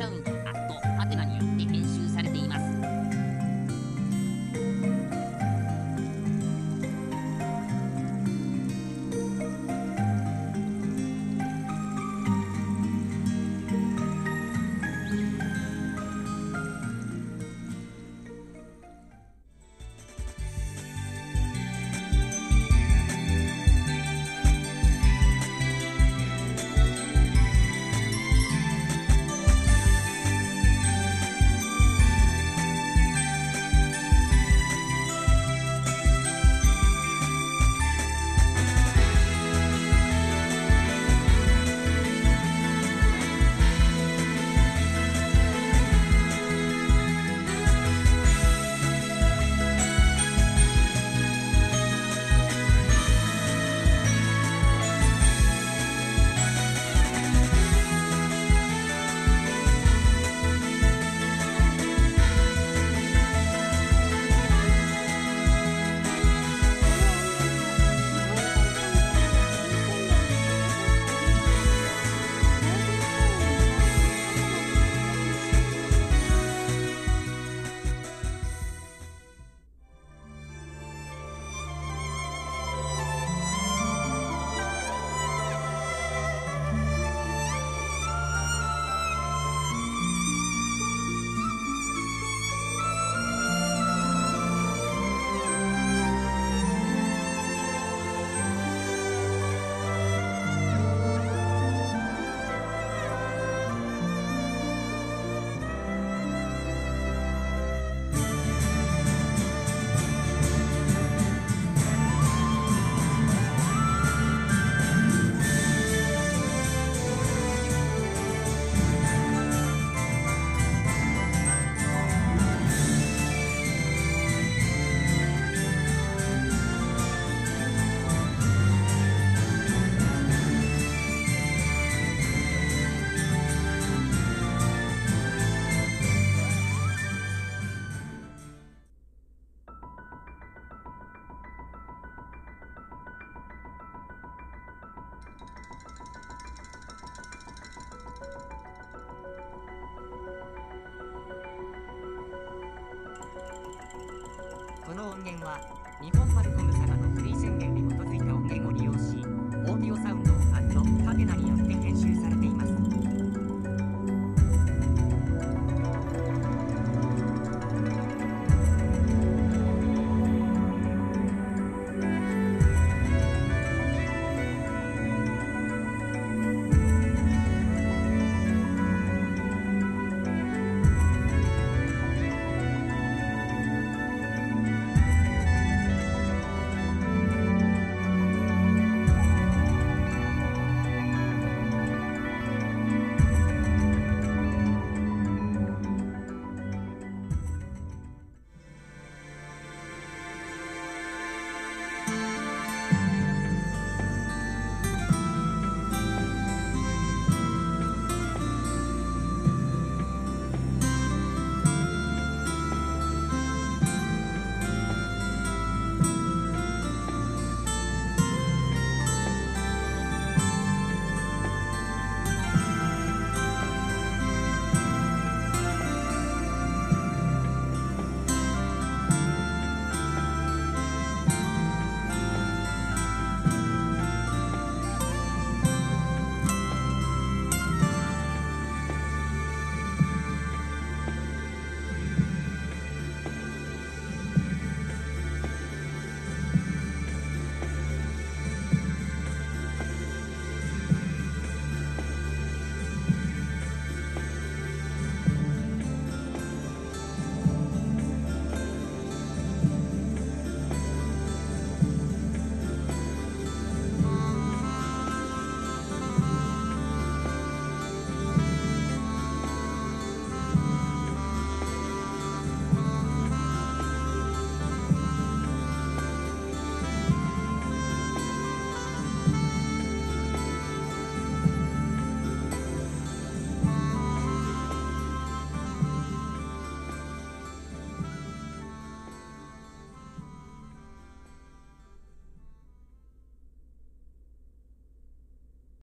生。音源は日本マルコム